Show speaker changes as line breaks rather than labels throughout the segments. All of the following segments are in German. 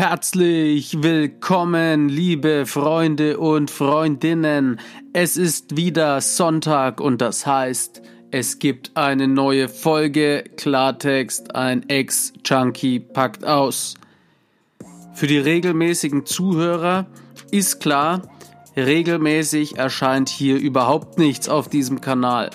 Herzlich willkommen, liebe Freunde und Freundinnen. Es ist wieder Sonntag und das heißt, es gibt eine neue Folge Klartext, ein Ex-Junkie packt aus. Für die regelmäßigen Zuhörer ist klar, regelmäßig erscheint hier überhaupt nichts auf diesem Kanal.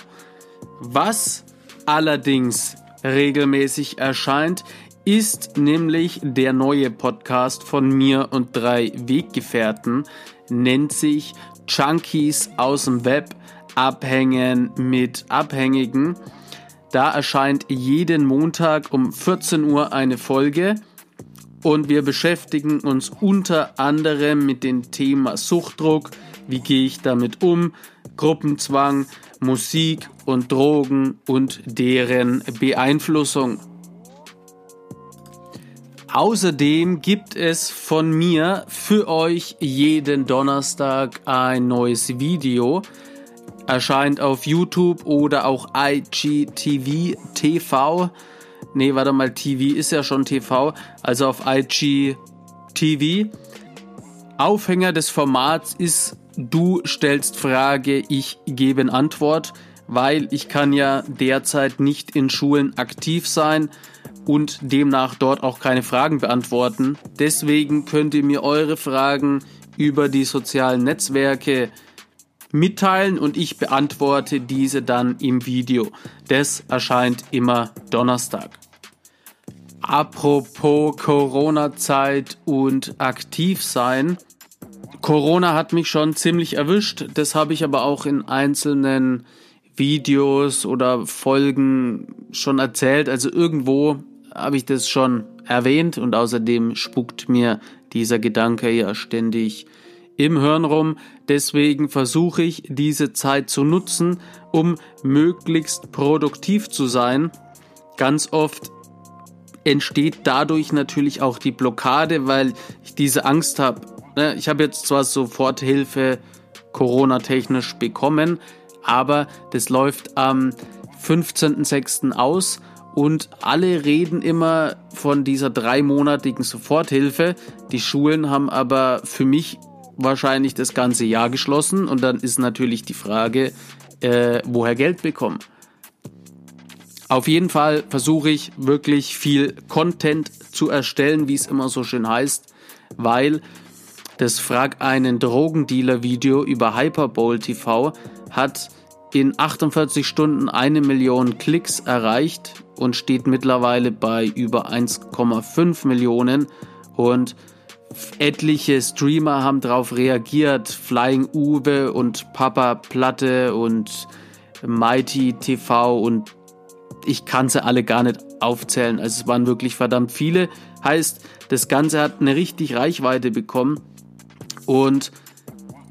Was allerdings regelmäßig erscheint, ist nämlich der neue Podcast von mir und drei Weggefährten, nennt sich Junkies aus dem Web abhängen mit Abhängigen. Da erscheint jeden Montag um 14 Uhr eine Folge und wir beschäftigen uns unter anderem mit dem Thema Suchtdruck, wie gehe ich damit um, Gruppenzwang, Musik und Drogen und deren Beeinflussung. Außerdem gibt es von mir für euch jeden Donnerstag ein neues Video. Erscheint auf YouTube oder auch IGTV TV. Nee, warte mal, TV ist ja schon TV. Also auf IGTV. Aufhänger des Formats ist, du stellst Frage, ich gebe Antwort, weil ich kann ja derzeit nicht in Schulen aktiv sein und demnach dort auch keine Fragen beantworten. Deswegen könnt ihr mir eure Fragen über die sozialen Netzwerke mitteilen und ich beantworte diese dann im Video. Das erscheint immer Donnerstag. Apropos Corona-Zeit und aktiv sein. Corona hat mich schon ziemlich erwischt. Das habe ich aber auch in einzelnen Videos oder Folgen schon erzählt. Also irgendwo habe ich das schon erwähnt und außerdem spuckt mir dieser Gedanke ja ständig im Hirn rum. Deswegen versuche ich diese Zeit zu nutzen, um möglichst produktiv zu sein. Ganz oft entsteht dadurch natürlich auch die Blockade, weil ich diese Angst habe. Ne, ich habe jetzt zwar Soforthilfe Corona-technisch bekommen, aber das läuft am 15.06. aus und alle reden immer von dieser dreimonatigen Soforthilfe. Die Schulen haben aber für mich wahrscheinlich das ganze Jahr geschlossen. Und dann ist natürlich die Frage, äh, woher Geld bekommen. Auf jeden Fall versuche ich wirklich viel Content zu erstellen, wie es immer so schön heißt, weil das Frag einen Drogendealer Video über Hyperbowl TV hat in 48 Stunden eine Million Klicks erreicht und steht mittlerweile bei über 1,5 Millionen und etliche Streamer haben darauf reagiert, Flying Uwe und Papa Platte und Mighty TV und ich kann sie alle gar nicht aufzählen. Also es waren wirklich verdammt viele. Heißt, das Ganze hat eine richtig Reichweite bekommen und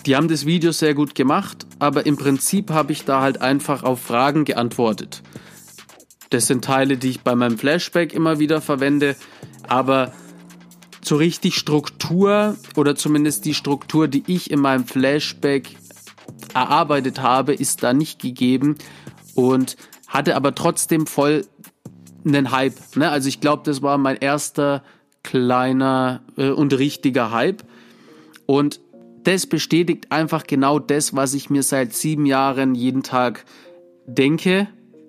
die haben das Video sehr gut gemacht, aber im Prinzip habe ich da halt einfach auf Fragen geantwortet. Das sind Teile, die ich bei meinem Flashback immer wieder verwende, aber so richtig Struktur oder zumindest die Struktur, die ich in meinem Flashback erarbeitet habe, ist da nicht gegeben und hatte aber trotzdem voll einen Hype. Ne? Also ich glaube, das war mein erster kleiner äh, und richtiger Hype. Und das bestätigt einfach genau das, was ich mir seit sieben Jahren jeden Tag denke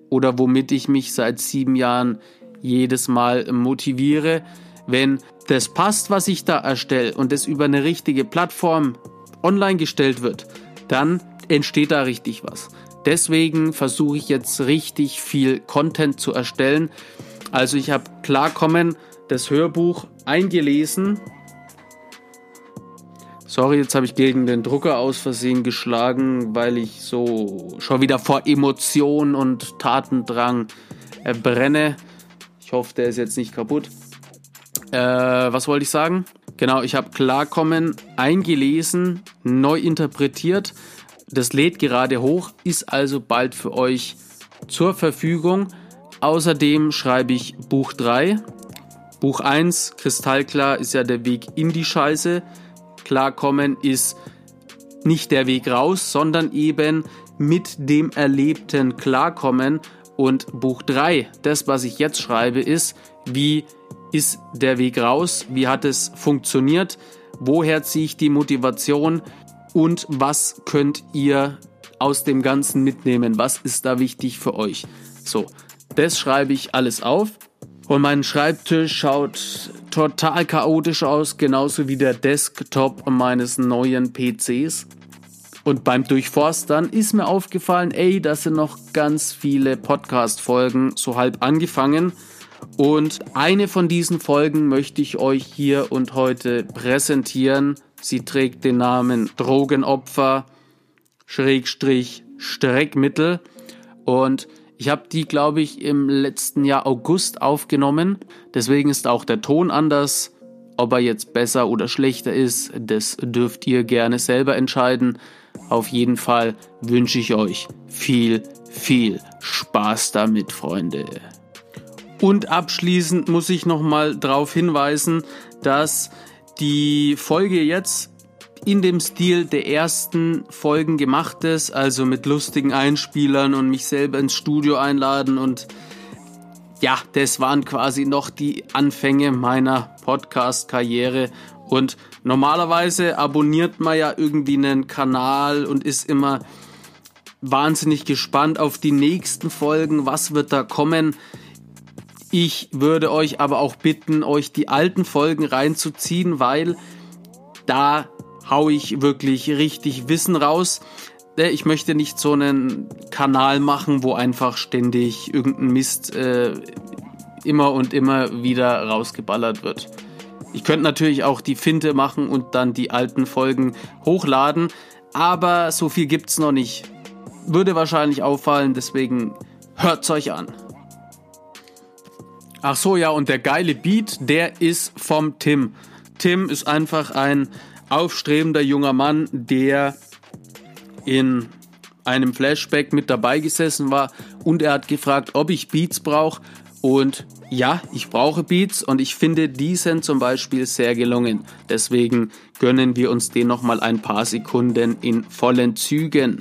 oder womit ich mich seit sieben Jahren jedes Mal motiviere. Wenn das passt, was ich da erstelle und es über eine richtige Plattform online gestellt wird, dann entsteht da richtig was. Deswegen versuche ich jetzt richtig viel Content zu erstellen. Also ich habe Klarkommen, das Hörbuch eingelesen Sorry, jetzt habe ich gegen den Drucker aus Versehen geschlagen, weil ich so schon wieder vor Emotion und Tatendrang äh, brenne. Ich hoffe, der ist jetzt nicht kaputt. Äh, was wollte ich sagen? Genau, ich habe Klarkommen eingelesen, neu interpretiert. Das lädt gerade hoch, ist also bald für euch zur Verfügung. Außerdem schreibe ich Buch 3. Buch 1, kristallklar, ist ja der Weg in die Scheiße klarkommen, ist nicht der Weg raus, sondern eben mit dem Erlebten klarkommen. Und Buch 3, das, was ich jetzt schreibe, ist, wie ist der Weg raus? Wie hat es funktioniert? Woher ziehe ich die Motivation? Und was könnt ihr aus dem Ganzen mitnehmen? Was ist da wichtig für euch? So, das schreibe ich alles auf. Und mein Schreibtisch schaut total chaotisch aus, genauso wie der Desktop meines neuen PCs. Und beim Durchforstern ist mir aufgefallen, ey, da sind noch ganz viele Podcast-Folgen so halb angefangen. Und eine von diesen Folgen möchte ich euch hier und heute präsentieren. Sie trägt den Namen Drogenopfer, Schrägstrich, Streckmittel. Und ich habe die, glaube ich, im letzten Jahr August aufgenommen. Deswegen ist auch der Ton anders. Ob er jetzt besser oder schlechter ist, das dürft ihr gerne selber entscheiden. Auf jeden Fall wünsche ich euch viel, viel Spaß damit, Freunde. Und abschließend muss ich nochmal darauf hinweisen, dass die Folge jetzt in dem Stil der ersten Folgen gemacht ist, also mit lustigen Einspielern und mich selber ins Studio einladen und ja, das waren quasi noch die Anfänge meiner Podcast-Karriere und normalerweise abonniert man ja irgendwie einen Kanal und ist immer wahnsinnig gespannt auf die nächsten Folgen. Was wird da kommen? Ich würde euch aber auch bitten, euch die alten Folgen reinzuziehen, weil da hau ich wirklich richtig Wissen raus. Äh, ich möchte nicht so einen Kanal machen, wo einfach ständig irgendein Mist äh, immer und immer wieder rausgeballert wird. Ich könnte natürlich auch die Finte machen und dann die alten Folgen hochladen, aber so viel gibt's noch nicht. Würde wahrscheinlich auffallen, deswegen hört's euch an. Ach so, ja, und der geile Beat, der ist vom Tim. Tim ist einfach ein aufstrebender junger Mann, der in einem Flashback mit dabei gesessen war und er hat gefragt, ob ich Beats brauche und ja, ich brauche Beats und ich finde, die sind zum Beispiel sehr gelungen. Deswegen gönnen wir uns den nochmal ein paar Sekunden in vollen Zügen.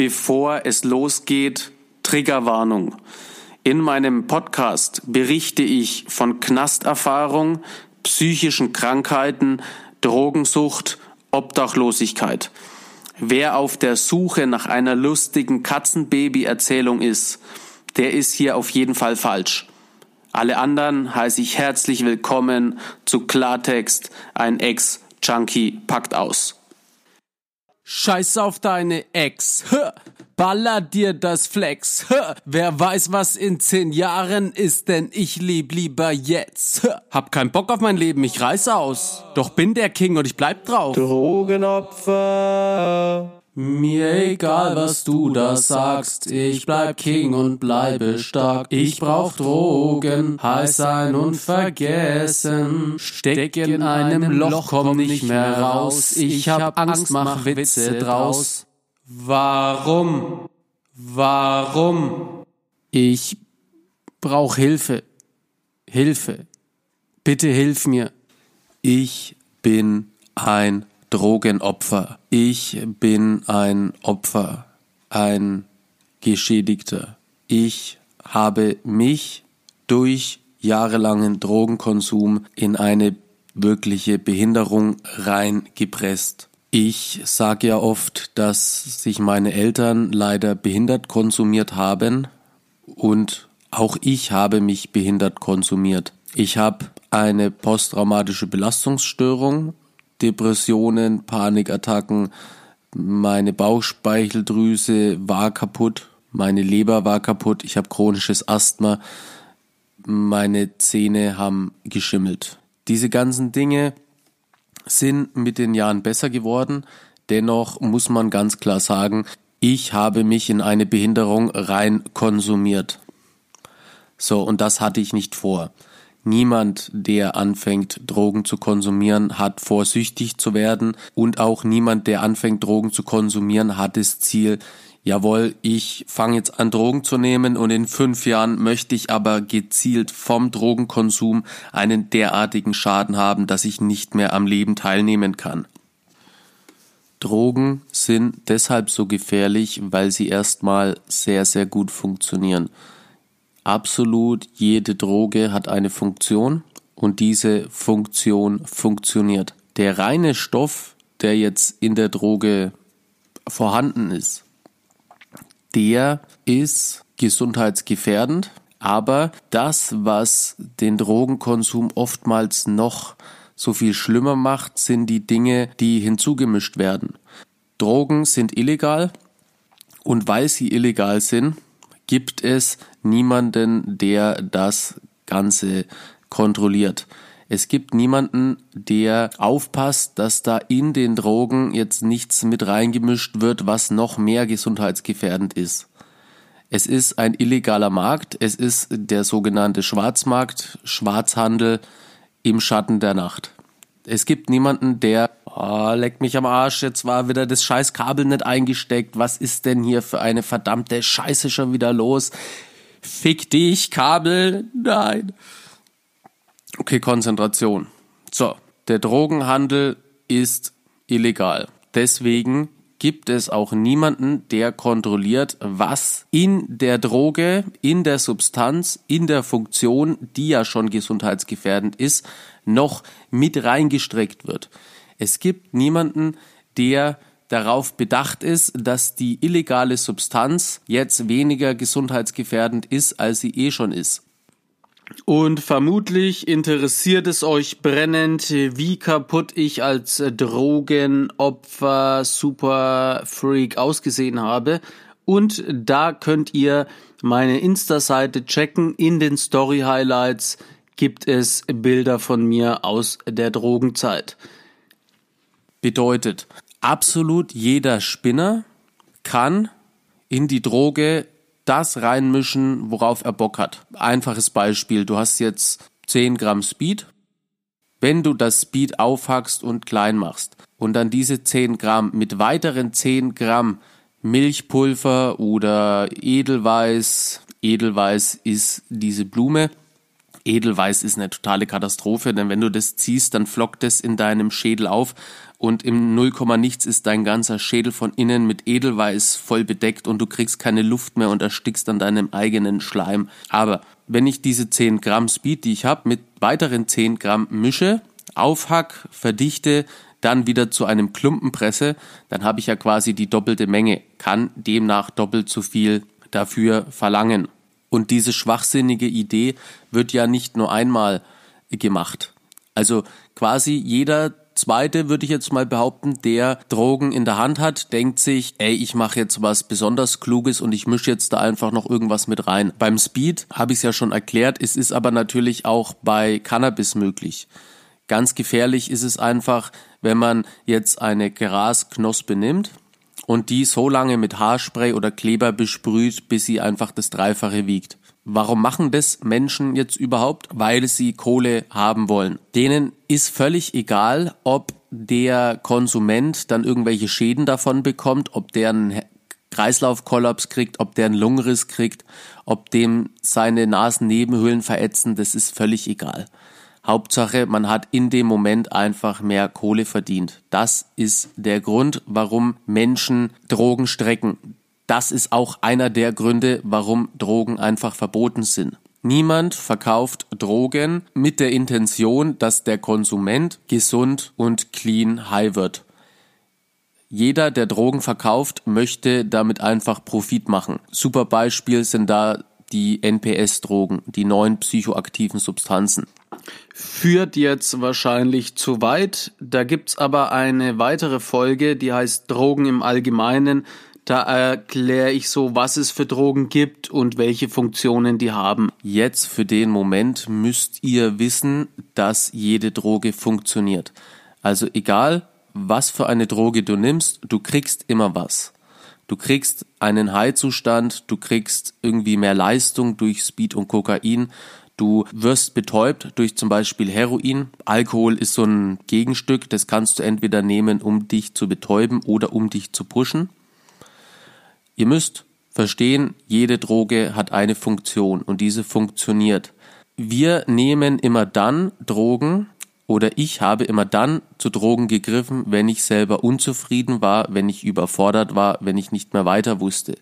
Bevor es losgeht, Triggerwarnung. In meinem Podcast berichte ich von Knasterfahrung, psychischen Krankheiten, Drogensucht, Obdachlosigkeit. Wer auf der Suche nach einer lustigen Katzenbaby-Erzählung ist, der ist hier auf jeden Fall falsch. Alle anderen heiße ich herzlich willkommen zu Klartext, ein Ex-Junkie packt aus.
Scheiß auf deine Ex. Baller dir das Flex. Wer weiß, was in zehn Jahren ist, denn ich leb lieber jetzt. Hab keinen Bock auf mein Leben, ich reiß aus. Doch bin der King und ich bleib drauf.
Drogenopfer.
Mir egal, was du da sagst, ich bleib King und bleibe stark. Ich brauch Drogen, heiß sein und vergessen. Steck in einem Loch, komm nicht mehr raus. Ich hab Angst, mach Witze draus. Warum? Warum? Ich brauch Hilfe. Hilfe. Bitte hilf mir.
Ich bin ein Drogenopfer. Ich bin ein Opfer, ein Geschädigter. Ich habe mich durch jahrelangen Drogenkonsum in eine
wirkliche Behinderung reingepresst. Ich sage ja oft, dass sich meine Eltern leider behindert konsumiert haben und auch ich habe mich behindert konsumiert. Ich habe eine posttraumatische Belastungsstörung, Depressionen, Panikattacken, meine Bauchspeicheldrüse war kaputt, meine Leber war kaputt, ich habe chronisches Asthma, meine Zähne haben geschimmelt. Diese ganzen Dinge sind mit den Jahren besser geworden. Dennoch muss man ganz klar sagen, ich habe mich in eine Behinderung rein konsumiert. So, und das hatte ich nicht vor. Niemand, der anfängt, Drogen zu konsumieren, hat vor, süchtig zu werden. Und auch niemand, der anfängt, Drogen zu konsumieren, hat das Ziel, jawohl, ich fange jetzt an Drogen zu nehmen und in fünf Jahren möchte ich aber gezielt vom Drogenkonsum einen derartigen Schaden haben, dass ich nicht mehr am Leben teilnehmen kann. Drogen sind deshalb so gefährlich, weil sie erstmal sehr, sehr gut funktionieren. Absolut jede Droge hat eine Funktion und diese Funktion funktioniert. Der reine Stoff, der jetzt in der Droge vorhanden ist, der ist gesundheitsgefährdend, aber das, was den Drogenkonsum oftmals noch so viel schlimmer macht, sind die Dinge, die hinzugemischt werden. Drogen sind illegal und weil sie illegal sind, gibt es niemanden, der das Ganze kontrolliert. Es gibt niemanden, der aufpasst, dass da in den Drogen jetzt nichts mit reingemischt wird, was noch mehr gesundheitsgefährdend ist. Es ist ein illegaler Markt, es ist der sogenannte Schwarzmarkt, Schwarzhandel im Schatten der Nacht. Es gibt niemanden, der, oh, leck mich am Arsch, jetzt war wieder das scheiß Kabel nicht eingesteckt, was ist denn hier für eine verdammte Scheiße schon wieder los? Fick dich, Kabel, nein. Okay, Konzentration. So, der Drogenhandel ist illegal. Deswegen gibt es auch niemanden, der kontrolliert, was in der Droge, in der Substanz, in der Funktion, die ja schon gesundheitsgefährdend ist, noch mit reingestreckt wird. Es gibt niemanden, der darauf bedacht ist, dass die illegale Substanz jetzt weniger gesundheitsgefährdend ist, als sie eh schon ist.
Und vermutlich interessiert es euch brennend, wie kaputt ich als Drogenopfer Superfreak ausgesehen habe. Und da könnt ihr meine Insta-Seite checken. In den Story Highlights gibt es Bilder von mir aus der Drogenzeit.
Bedeutet, absolut jeder Spinner kann in die Droge das reinmischen, worauf er Bock hat. Einfaches Beispiel, du hast jetzt 10 Gramm Speed. Wenn du das Speed aufhackst und klein machst und dann diese 10 Gramm mit weiteren 10 Gramm Milchpulver oder Edelweiß, Edelweiß ist diese Blume, Edelweiß ist eine totale Katastrophe, denn wenn du das ziehst, dann flockt es in deinem Schädel auf und im Nullkomma nichts ist dein ganzer Schädel von innen mit Edelweiß voll bedeckt und du kriegst keine Luft mehr und erstickst an deinem eigenen Schleim. Aber wenn ich diese 10 Gramm Speed, die ich habe, mit weiteren 10 Gramm mische, aufhack, verdichte, dann wieder zu einem Klumpen presse, dann habe ich ja quasi die doppelte Menge, kann demnach doppelt so viel dafür verlangen. Und diese schwachsinnige Idee wird ja nicht nur einmal gemacht. Also quasi jeder Zweite würde ich jetzt mal behaupten, der Drogen in der Hand hat, denkt sich, ey, ich mache jetzt was besonders Kluges und ich mische jetzt da einfach noch irgendwas mit rein. Beim Speed habe ich es ja schon erklärt, es ist aber natürlich auch bei Cannabis möglich. Ganz gefährlich ist es einfach, wenn man jetzt eine Grasknospe nimmt und die so lange mit Haarspray oder Kleber besprüht, bis sie einfach das Dreifache wiegt. Warum machen das Menschen jetzt überhaupt? Weil sie Kohle haben wollen. Denen ist völlig egal, ob der Konsument dann irgendwelche Schäden davon bekommt, ob der einen Kreislaufkollaps kriegt, ob der einen Lungenriss kriegt, ob dem seine Nasennebenhöhlen verätzen, das ist völlig egal. Hauptsache, man hat in dem Moment einfach mehr Kohle verdient. Das ist der Grund, warum Menschen Drogen strecken das ist auch einer der Gründe, warum Drogen einfach verboten sind. Niemand verkauft Drogen mit der Intention, dass der Konsument gesund und clean high wird. Jeder, der Drogen verkauft, möchte damit einfach Profit machen. Super Beispiel sind da die NPS-Drogen, die neuen psychoaktiven Substanzen.
Führt jetzt wahrscheinlich zu weit. Da gibt's aber eine weitere Folge, die heißt Drogen im Allgemeinen. Da erkläre ich so, was es für Drogen gibt und welche Funktionen die haben.
Jetzt für den Moment müsst ihr wissen, dass jede Droge funktioniert. Also egal, was für eine Droge du nimmst, du kriegst immer was. Du kriegst einen High-Zustand, du kriegst irgendwie mehr Leistung durch Speed und Kokain, du wirst betäubt durch zum Beispiel Heroin. Alkohol ist so ein Gegenstück, das kannst du entweder nehmen, um dich zu betäuben oder um dich zu pushen. Ihr müsst verstehen, jede Droge hat eine Funktion und diese funktioniert. Wir nehmen immer dann Drogen, oder ich habe immer dann zu Drogen gegriffen, wenn ich selber unzufrieden war, wenn ich überfordert war, wenn ich nicht mehr weiter wusste.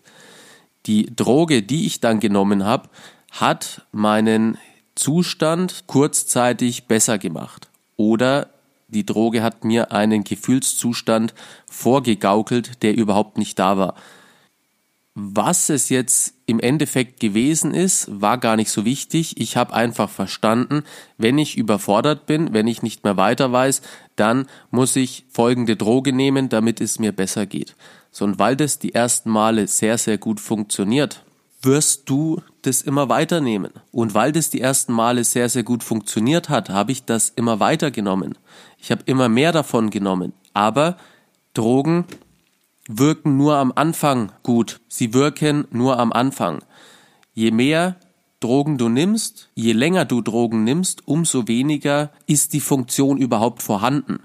Die Droge, die ich dann genommen habe, hat meinen Zustand kurzzeitig besser gemacht. Oder die Droge hat mir einen Gefühlszustand vorgegaukelt, der überhaupt nicht da war. Was es jetzt im Endeffekt gewesen ist, war gar nicht so wichtig. Ich habe einfach verstanden, wenn ich überfordert bin, wenn ich nicht mehr weiter weiß, dann muss ich folgende Droge nehmen, damit es mir besser geht. So, und weil das die ersten Male sehr, sehr gut funktioniert, wirst du das immer weiternehmen. Und weil das die ersten Male sehr, sehr gut funktioniert hat, habe ich das immer weitergenommen. Ich habe immer mehr davon genommen. Aber Drogen wirken nur am Anfang gut. Sie wirken nur am Anfang. Je mehr Drogen du nimmst, je länger du Drogen nimmst, umso weniger ist die Funktion überhaupt vorhanden.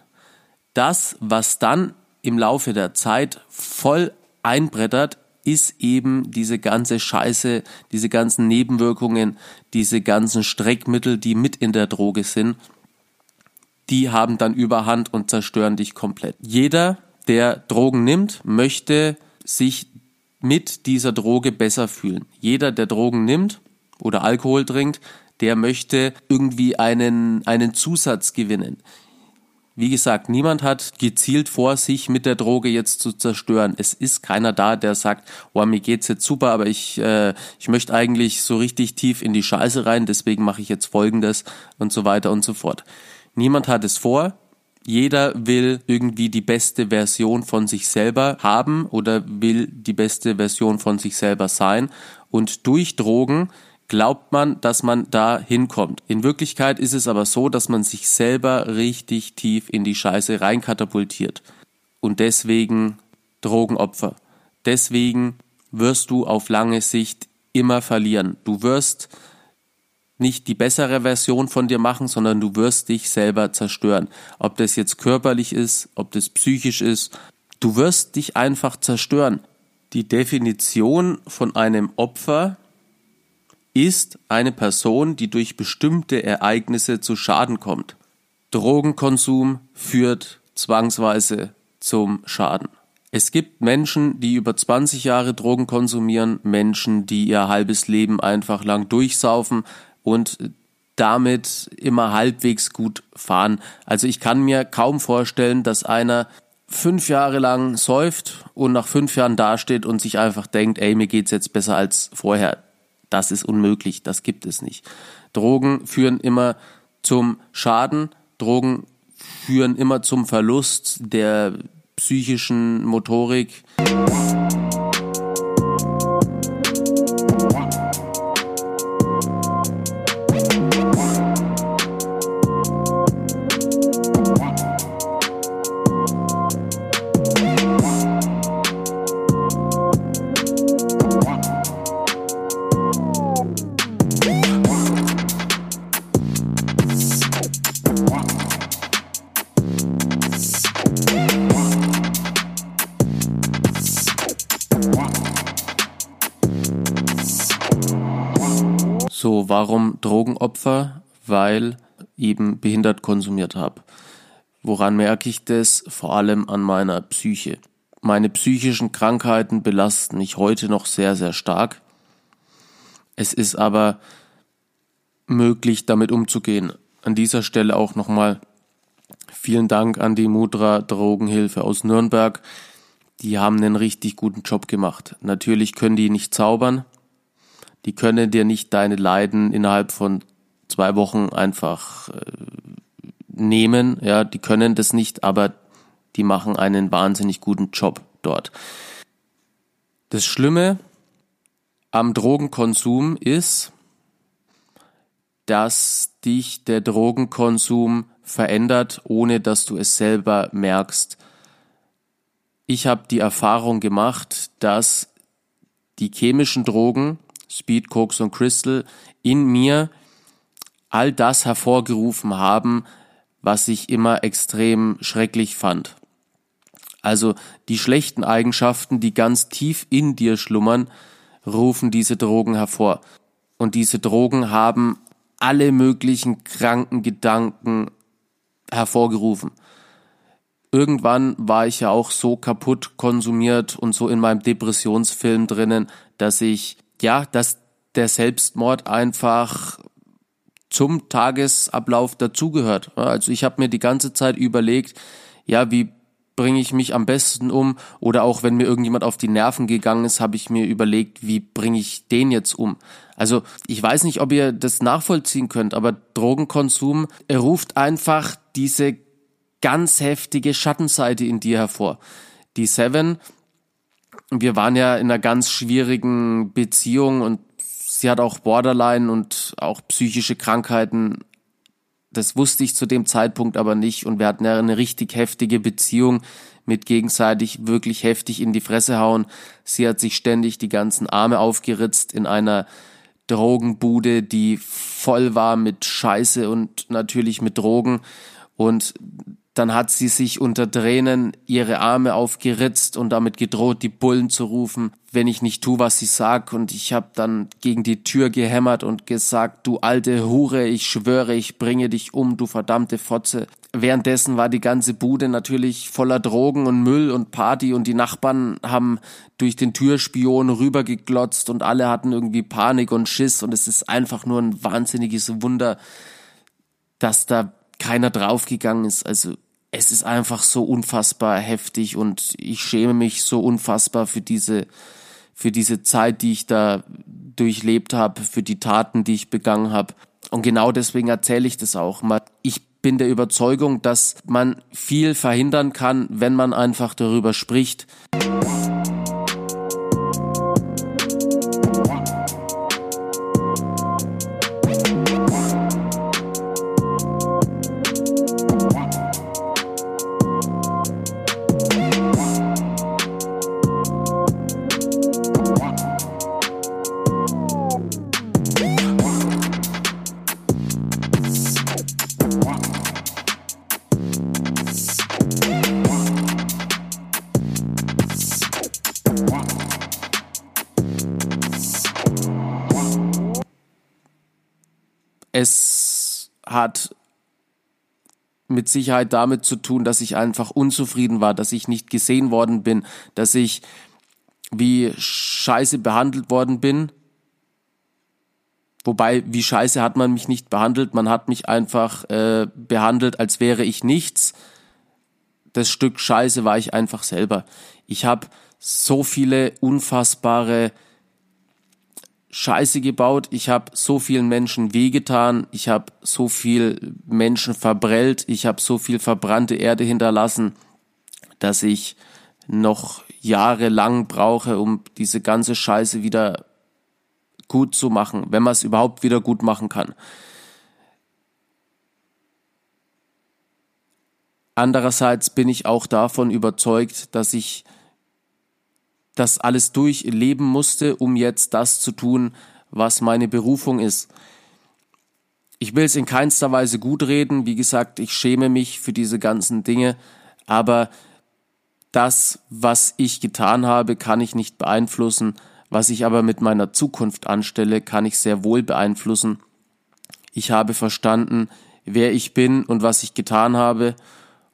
Das, was dann im Laufe der Zeit voll einbrettert, ist eben diese ganze Scheiße, diese ganzen Nebenwirkungen, diese ganzen Streckmittel, die mit in der Droge sind, die haben dann Überhand und zerstören dich komplett. Jeder, der Drogen nimmt, möchte sich mit dieser Droge besser fühlen. Jeder, der Drogen nimmt oder Alkohol trinkt, der möchte irgendwie einen, einen Zusatz gewinnen. Wie gesagt, niemand hat gezielt vor, sich mit der Droge jetzt zu zerstören. Es ist keiner da, der sagt, oh, mir geht's jetzt super, aber ich, äh, ich möchte eigentlich so richtig tief in die Scheiße rein, deswegen mache ich jetzt Folgendes und so weiter und so fort. Niemand hat es vor. Jeder will irgendwie die beste Version von sich selber haben oder will die beste Version von sich selber sein. Und durch Drogen glaubt man, dass man da hinkommt. In Wirklichkeit ist es aber so, dass man sich selber richtig tief in die Scheiße reinkatapultiert. Und deswegen Drogenopfer. Deswegen wirst du auf lange Sicht immer verlieren. Du wirst nicht die bessere Version von dir machen, sondern du wirst dich selber zerstören. Ob das jetzt körperlich ist, ob das psychisch ist, du wirst dich einfach zerstören. Die Definition von einem Opfer ist eine Person, die durch bestimmte Ereignisse zu Schaden kommt. Drogenkonsum führt zwangsweise zum Schaden. Es gibt Menschen, die über 20 Jahre Drogen konsumieren, Menschen, die ihr halbes Leben einfach lang durchsaufen, und damit immer halbwegs gut fahren. Also ich kann mir kaum vorstellen, dass einer fünf Jahre lang säuft und nach fünf Jahren dasteht und sich einfach denkt, ey, mir geht's jetzt besser als vorher. Das ist unmöglich, das gibt es nicht. Drogen führen immer zum Schaden, Drogen führen immer zum Verlust der psychischen Motorik. Weil eben behindert konsumiert habe. Woran merke ich das? Vor allem an meiner Psyche. Meine psychischen Krankheiten belasten mich heute noch sehr, sehr stark. Es ist aber möglich, damit umzugehen. An dieser Stelle auch nochmal vielen Dank an die Mudra Drogenhilfe aus Nürnberg. Die haben einen richtig guten Job gemacht. Natürlich können die nicht zaubern. Die können dir nicht deine Leiden innerhalb von zwei Wochen einfach äh, nehmen. Ja, die können das nicht, aber die machen einen wahnsinnig guten Job dort. Das Schlimme am Drogenkonsum ist, dass dich der Drogenkonsum verändert, ohne dass du es selber merkst. Ich habe die Erfahrung gemacht, dass die chemischen Drogen, Speed, Koks und Crystal, in mir all das hervorgerufen haben, was ich immer extrem schrecklich fand. Also die schlechten Eigenschaften, die ganz tief in dir schlummern, rufen diese Drogen hervor. Und diese Drogen haben alle möglichen kranken Gedanken hervorgerufen. Irgendwann war ich ja auch so kaputt konsumiert und so in meinem Depressionsfilm drinnen, dass ich, ja, dass der Selbstmord einfach zum Tagesablauf dazugehört. Also ich habe mir die ganze Zeit überlegt, ja, wie bringe ich mich am besten um? Oder auch wenn mir irgendjemand auf die Nerven gegangen ist, habe ich mir überlegt, wie bringe ich den jetzt um? Also ich weiß nicht, ob ihr das nachvollziehen könnt, aber Drogenkonsum ruft einfach diese ganz heftige Schattenseite in dir hervor. Die Seven, wir waren ja in einer ganz schwierigen Beziehung und sie hat auch Borderline und auch psychische Krankheiten. Das wusste ich zu dem Zeitpunkt aber nicht und wir hatten ja eine richtig heftige Beziehung mit gegenseitig wirklich heftig in die Fresse hauen. Sie hat sich ständig die ganzen Arme aufgeritzt in einer Drogenbude, die voll war mit Scheiße und natürlich mit Drogen und dann hat sie sich unter Tränen ihre Arme aufgeritzt und damit gedroht, die Bullen zu rufen, wenn ich nicht tu, was sie sagt. Und ich habe dann gegen die Tür gehämmert und gesagt, du alte Hure, ich schwöre, ich bringe dich um, du verdammte Fotze. Währenddessen war die ganze Bude natürlich voller Drogen und Müll und Party und die Nachbarn haben durch den Türspion rübergeglotzt und alle hatten irgendwie Panik und Schiss und es ist einfach nur ein wahnsinniges Wunder, dass da keiner draufgegangen ist. Also es ist einfach so unfassbar heftig und ich schäme mich so unfassbar für diese für diese Zeit, die ich da durchlebt habe, für die Taten, die ich begangen habe. Und genau deswegen erzähle ich das auch. Ich bin der Überzeugung, dass man viel verhindern kann, wenn man einfach darüber spricht. Es hat mit Sicherheit damit zu tun, dass ich einfach unzufrieden war, dass ich nicht gesehen worden bin, dass ich wie scheiße behandelt worden bin. Wobei, wie scheiße hat man mich nicht behandelt, man hat mich einfach äh, behandelt, als wäre ich nichts. Das Stück Scheiße war ich einfach selber. Ich habe so viele unfassbare Scheiße gebaut, ich habe so vielen Menschen wehgetan, ich habe so viel Menschen verbrellt, ich habe so viel verbrannte Erde hinterlassen, dass ich noch jahrelang brauche, um diese ganze Scheiße wieder gut zu machen, wenn man es überhaupt wieder gut machen kann. Andererseits bin ich auch davon überzeugt, dass ich das alles durchleben musste, um jetzt das zu tun, was meine Berufung ist. Ich will es in keinster Weise gut reden, wie gesagt, ich schäme mich für diese ganzen Dinge, aber das, was ich getan habe, kann ich nicht beeinflussen, was ich aber mit meiner Zukunft anstelle, kann ich sehr wohl beeinflussen. Ich habe verstanden, wer ich bin und was ich getan habe,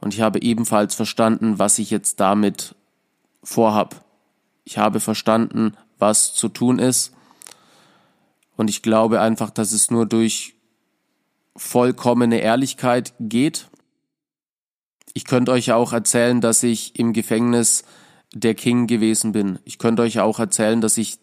und ich habe ebenfalls verstanden, was ich jetzt damit vorhab. Ich habe verstanden, was zu tun ist. Und ich glaube einfach, dass es nur durch vollkommene Ehrlichkeit geht. Ich könnte euch auch erzählen, dass ich im Gefängnis der King gewesen bin. Ich könnte euch auch erzählen, dass ich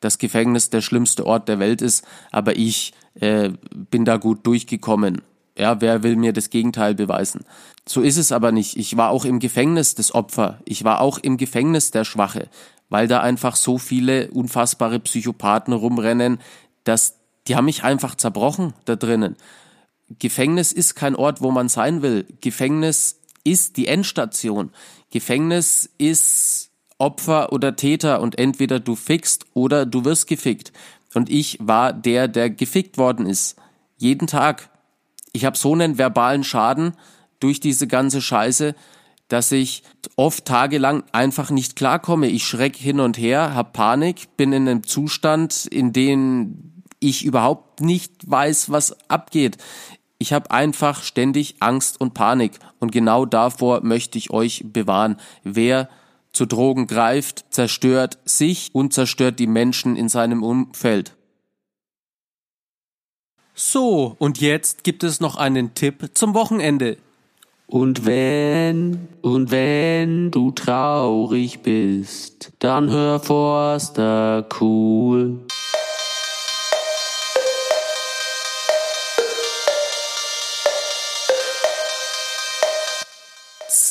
das Gefängnis der schlimmste Ort der Welt ist, aber ich äh, bin da gut durchgekommen. Ja, wer will mir das Gegenteil beweisen? So ist es aber nicht. Ich war auch im Gefängnis des Opfer. Ich war auch im Gefängnis der Schwache, weil da einfach so viele unfassbare Psychopathen rumrennen, dass die haben mich einfach zerbrochen da drinnen. Gefängnis ist kein Ort, wo man sein will. Gefängnis ist die Endstation. Gefängnis ist Opfer oder Täter und entweder du fickst oder du wirst gefickt. Und ich war der, der gefickt worden ist. Jeden Tag. Ich habe so einen verbalen Schaden durch diese ganze Scheiße, dass ich oft tagelang einfach nicht klarkomme. Ich schreck hin und her, hab Panik, bin in einem Zustand, in dem ich überhaupt nicht weiß, was abgeht. Ich habe einfach ständig Angst und Panik und genau davor möchte ich euch bewahren. Wer zu Drogen greift, zerstört sich und zerstört die Menschen in seinem Umfeld. So, und jetzt gibt es noch einen Tipp zum Wochenende.
Und wenn, und wenn du traurig bist, dann hör Forster cool.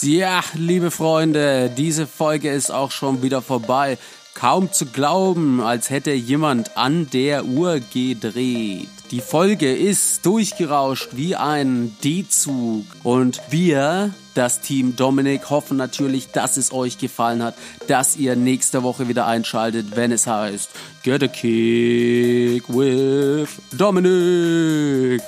Ja, liebe Freunde, diese Folge ist auch schon wieder vorbei. Kaum zu glauben, als hätte jemand an der Uhr gedreht. Die Folge ist durchgerauscht wie ein D-Zug. Und wir, das Team Dominik, hoffen natürlich, dass es euch gefallen hat, dass ihr nächste Woche wieder einschaltet, wenn es heißt Get a Kick with Dominik.